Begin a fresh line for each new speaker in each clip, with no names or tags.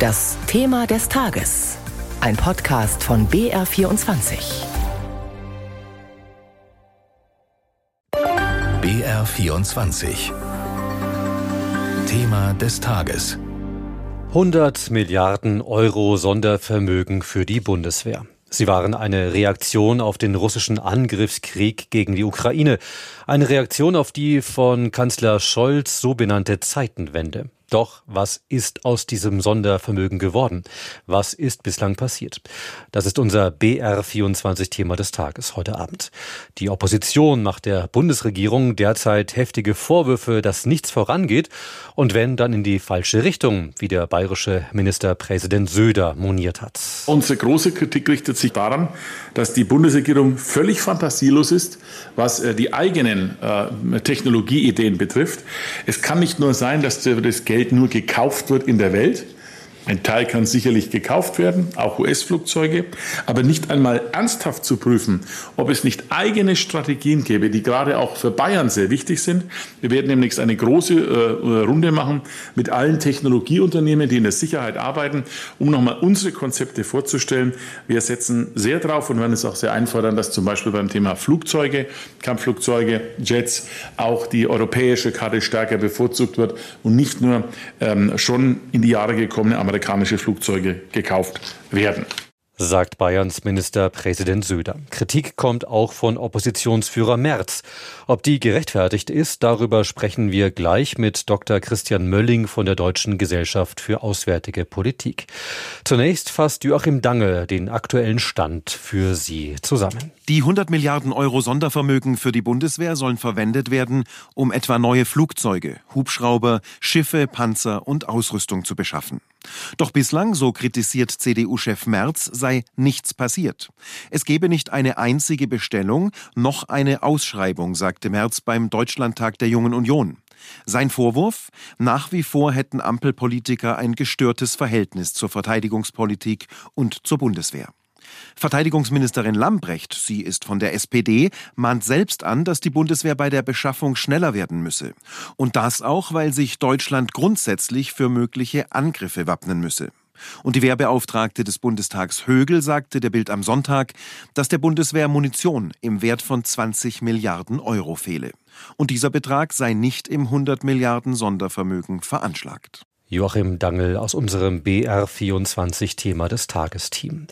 Das Thema des Tages. Ein Podcast von BR24.
BR24. Thema des Tages.
100 Milliarden Euro Sondervermögen für die Bundeswehr. Sie waren eine Reaktion auf den russischen Angriffskrieg gegen die Ukraine. Eine Reaktion auf die von Kanzler Scholz so benannte Zeitenwende. Doch was ist aus diesem Sondervermögen geworden? Was ist bislang passiert? Das ist unser BR24-Thema des Tages heute Abend. Die Opposition macht der Bundesregierung derzeit heftige Vorwürfe, dass nichts vorangeht und wenn, dann in die falsche Richtung, wie der bayerische Ministerpräsident Söder moniert hat.
Unsere große Kritik richtet sich daran, dass die Bundesregierung völlig fantasielos ist, was äh, die eigenen äh, Technologieideen betrifft. Es kann nicht nur sein, dass das Geld Geld nur gekauft wird in der Welt, ein Teil kann sicherlich gekauft werden, auch US-Flugzeuge, aber nicht einmal ernsthaft zu prüfen, ob es nicht eigene Strategien gäbe, die gerade auch für Bayern sehr wichtig sind. Wir werden demnächst eine große äh, Runde machen mit allen Technologieunternehmen, die in der Sicherheit arbeiten, um nochmal unsere Konzepte vorzustellen. Wir setzen sehr drauf und werden es auch sehr einfordern, dass zum Beispiel beim Thema Flugzeuge, Kampfflugzeuge, Jets auch die europäische Karte stärker bevorzugt wird und nicht nur ähm, schon in die Jahre gekommene amerikanische Flugzeuge gekauft werden
sagt Bayerns Ministerpräsident Söder. Kritik kommt auch von Oppositionsführer Merz. Ob die gerechtfertigt ist, darüber sprechen wir gleich mit Dr. Christian Mölling von der Deutschen Gesellschaft für Auswärtige Politik. Zunächst fasst Joachim Dange den aktuellen Stand für Sie zusammen.
Die 100 Milliarden Euro Sondervermögen für die Bundeswehr sollen verwendet werden, um etwa neue Flugzeuge, Hubschrauber, Schiffe, Panzer und Ausrüstung zu beschaffen. Doch bislang, so kritisiert CDU-Chef Merz, sei nichts passiert. Es gebe nicht eine einzige Bestellung, noch eine Ausschreibung, sagte Merz beim Deutschlandtag der Jungen Union. Sein Vorwurf? Nach wie vor hätten Ampelpolitiker ein gestörtes Verhältnis zur Verteidigungspolitik und zur Bundeswehr. Verteidigungsministerin Lambrecht, sie ist von der SPD, mahnt selbst an, dass die Bundeswehr bei der Beschaffung schneller werden müsse. Und das auch, weil sich Deutschland grundsätzlich für mögliche Angriffe wappnen müsse. Und die Wehrbeauftragte des Bundestags Högel sagte der Bild am Sonntag, dass der Bundeswehr Munition im Wert von 20 Milliarden Euro fehle. Und dieser Betrag sei nicht im 100 Milliarden Sondervermögen veranschlagt.
Joachim Dangel aus unserem BR24 Thema des Tagesteam.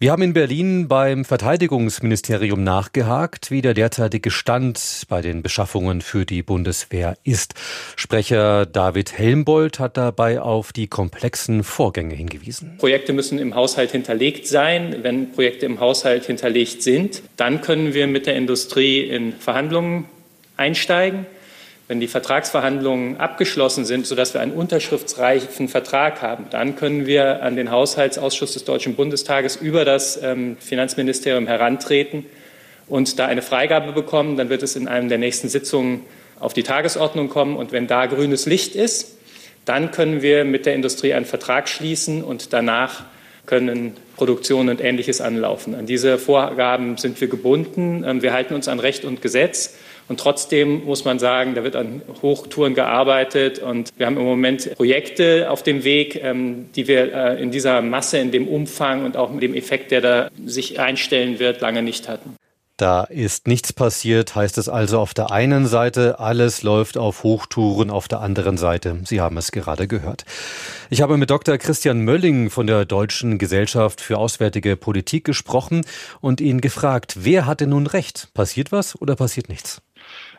Wir haben in Berlin beim Verteidigungsministerium nachgehakt, wie der derzeitige Stand bei den Beschaffungen für die Bundeswehr ist. Sprecher David Helmbold hat dabei auf die komplexen Vorgänge hingewiesen.
Projekte müssen im Haushalt hinterlegt sein. Wenn Projekte im Haushalt hinterlegt sind, dann können wir mit der Industrie in Verhandlungen einsteigen wenn die Vertragsverhandlungen abgeschlossen sind, sodass wir einen unterschriftsreichen Vertrag haben, dann können wir an den Haushaltsausschuss des Deutschen Bundestages über das ähm, Finanzministerium herantreten und da eine Freigabe bekommen. Dann wird es in einer der nächsten Sitzungen auf die Tagesordnung kommen. Und wenn da grünes Licht ist, dann können wir mit der Industrie einen Vertrag schließen und danach können Produktion und Ähnliches anlaufen. An diese Vorgaben sind wir gebunden. Ähm, wir halten uns an Recht und Gesetz. Und trotzdem muss man sagen, da wird an Hochtouren gearbeitet und wir haben im Moment Projekte auf dem Weg, ähm, die wir äh, in dieser Masse, in dem Umfang und auch mit dem Effekt, der da sich einstellen wird, lange nicht hatten.
Da ist nichts passiert, heißt es also auf der einen Seite, alles läuft auf Hochtouren, auf der anderen Seite, Sie haben es gerade gehört. Ich habe mit Dr. Christian Mölling von der Deutschen Gesellschaft für Auswärtige Politik gesprochen und ihn gefragt, wer hatte nun recht? Passiert was oder passiert nichts?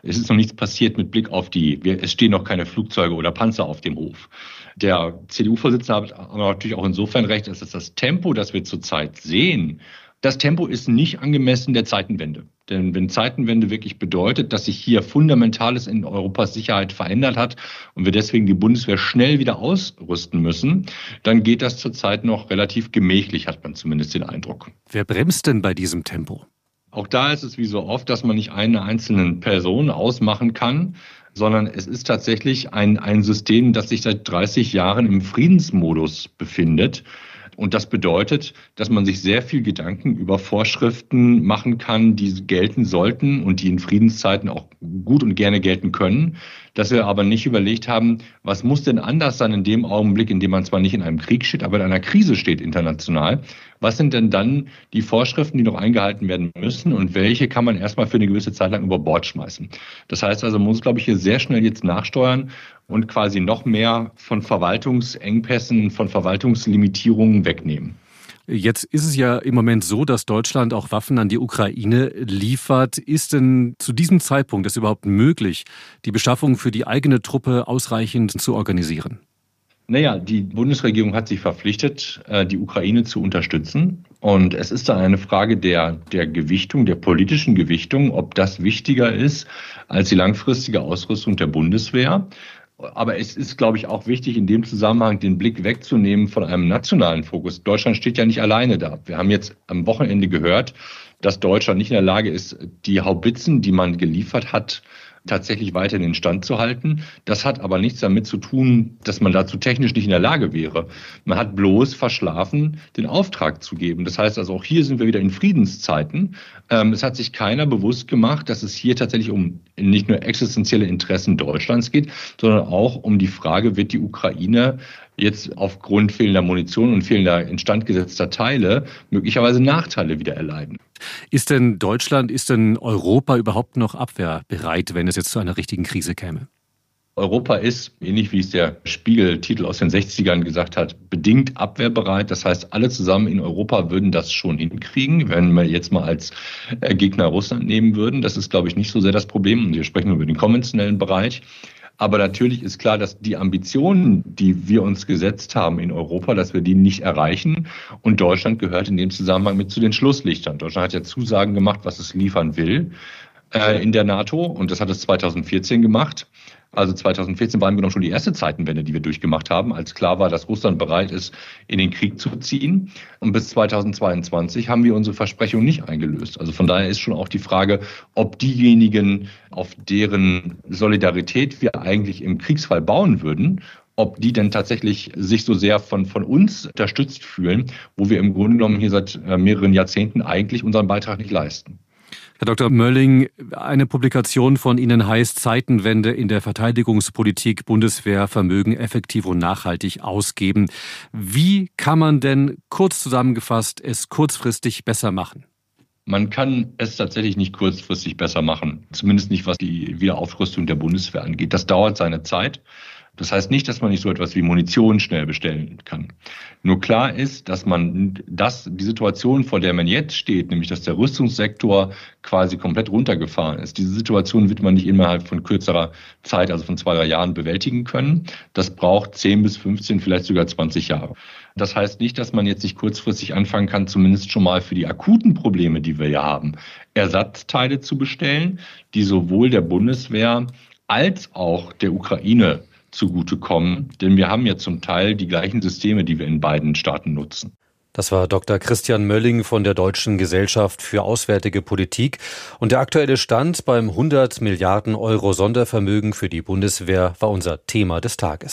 Es ist noch nichts passiert mit Blick auf die, es stehen noch keine Flugzeuge oder Panzer auf dem Hof. Der CDU-Vorsitzende hat natürlich auch insofern recht, dass das Tempo, das wir zurzeit sehen, das Tempo ist nicht angemessen der Zeitenwende. Denn wenn Zeitenwende wirklich bedeutet, dass sich hier Fundamentales in Europas Sicherheit verändert hat und wir deswegen die Bundeswehr schnell wieder ausrüsten müssen, dann geht das zurzeit noch relativ gemächlich, hat man zumindest den Eindruck.
Wer bremst denn bei diesem Tempo?
Auch da ist es wie so oft, dass man nicht eine einzelne Person ausmachen kann, sondern es ist tatsächlich ein, ein System, das sich seit 30 Jahren im Friedensmodus befindet. Und das bedeutet, dass man sich sehr viel Gedanken über Vorschriften machen kann, die gelten sollten und die in Friedenszeiten auch gut und gerne gelten können. Dass wir aber nicht überlegt haben, was muss denn anders sein in dem Augenblick, in dem man zwar nicht in einem Krieg steht, aber in einer Krise steht international. Was sind denn dann die Vorschriften, die noch eingehalten werden müssen und welche kann man erstmal für eine gewisse Zeit lang über Bord schmeißen? Das heißt also, man muss, glaube ich, hier sehr schnell jetzt nachsteuern und quasi noch mehr von Verwaltungsengpässen, von Verwaltungslimitierungen wegnehmen.
Jetzt ist es ja im Moment so, dass Deutschland auch Waffen an die Ukraine liefert. Ist denn zu diesem Zeitpunkt es überhaupt möglich, die Beschaffung für die eigene Truppe ausreichend zu organisieren?
Naja, die Bundesregierung hat sich verpflichtet, äh, die Ukraine zu unterstützen. Und es ist da eine Frage der, der Gewichtung, der politischen Gewichtung, ob das wichtiger ist als die langfristige Ausrüstung der Bundeswehr. Aber es ist, glaube ich, auch wichtig, in dem Zusammenhang den Blick wegzunehmen von einem nationalen Fokus. Deutschland steht ja nicht alleine da. Wir haben jetzt am Wochenende gehört, dass Deutschland nicht in der Lage ist, die Haubitzen, die man geliefert hat, tatsächlich weiter in den Stand zu halten. Das hat aber nichts damit zu tun, dass man dazu technisch nicht in der Lage wäre. Man hat bloß verschlafen, den Auftrag zu geben. Das heißt also, auch hier sind wir wieder in Friedenszeiten. Ähm, es hat sich keiner bewusst gemacht, dass es hier tatsächlich um nicht nur existenzielle Interessen Deutschlands geht, sondern auch um die Frage, wird die Ukraine jetzt aufgrund fehlender Munition und fehlender instandgesetzter Teile möglicherweise Nachteile wieder erleiden.
Ist denn Deutschland, ist denn Europa überhaupt noch abwehrbereit, wenn es jetzt zu einer richtigen Krise käme?
Europa ist, ähnlich wie es der Spiegeltitel aus den 60ern gesagt hat, bedingt abwehrbereit. Das heißt, alle zusammen in Europa würden das schon hinkriegen, wenn wir jetzt mal als äh, Gegner Russland nehmen würden. Das ist, glaube ich, nicht so sehr das Problem. Und wir sprechen über den konventionellen Bereich. Aber natürlich ist klar, dass die Ambitionen, die wir uns gesetzt haben in Europa, dass wir die nicht erreichen. Und Deutschland gehört in dem Zusammenhang mit zu den Schlusslichtern. Deutschland hat ja Zusagen gemacht, was es liefern will äh, in der NATO. Und das hat es 2014 gemacht. Also 2014 war im Grunde schon die erste Zeitenwende, die wir durchgemacht haben, als klar war, dass Russland bereit ist, in den Krieg zu ziehen. Und bis 2022 haben wir unsere Versprechung nicht eingelöst. Also von daher ist schon auch die Frage, ob diejenigen, auf deren Solidarität wir eigentlich im Kriegsfall bauen würden, ob die denn tatsächlich sich so sehr von, von uns unterstützt fühlen, wo wir im Grunde genommen hier seit äh, mehreren Jahrzehnten eigentlich unseren Beitrag nicht leisten.
Herr Dr. Mölling, eine Publikation von Ihnen heißt Zeitenwende in der Verteidigungspolitik Bundeswehr Vermögen effektiv und nachhaltig ausgeben. Wie kann man denn kurz zusammengefasst es kurzfristig besser machen?
Man kann es tatsächlich nicht kurzfristig besser machen. Zumindest nicht, was die Wiederaufrüstung der Bundeswehr angeht. Das dauert seine Zeit. Das heißt nicht, dass man nicht so etwas wie Munition schnell bestellen kann. Nur klar ist, dass man das, die Situation, vor der man jetzt steht, nämlich dass der Rüstungssektor quasi komplett runtergefahren ist, diese Situation wird man nicht innerhalb von kürzerer Zeit, also von zwei, drei Jahren bewältigen können. Das braucht 10 bis 15, vielleicht sogar 20 Jahre. Das heißt nicht, dass man jetzt nicht kurzfristig anfangen kann, zumindest schon mal für die akuten Probleme, die wir ja haben, Ersatzteile zu bestellen, die sowohl der Bundeswehr als auch der Ukraine zugutekommen, denn wir haben ja zum Teil die gleichen Systeme, die wir in beiden Staaten nutzen.
Das war Dr. Christian Mölling von der Deutschen Gesellschaft für Auswärtige Politik. Und der aktuelle Stand beim 100 Milliarden Euro Sondervermögen für die Bundeswehr war unser Thema des Tages.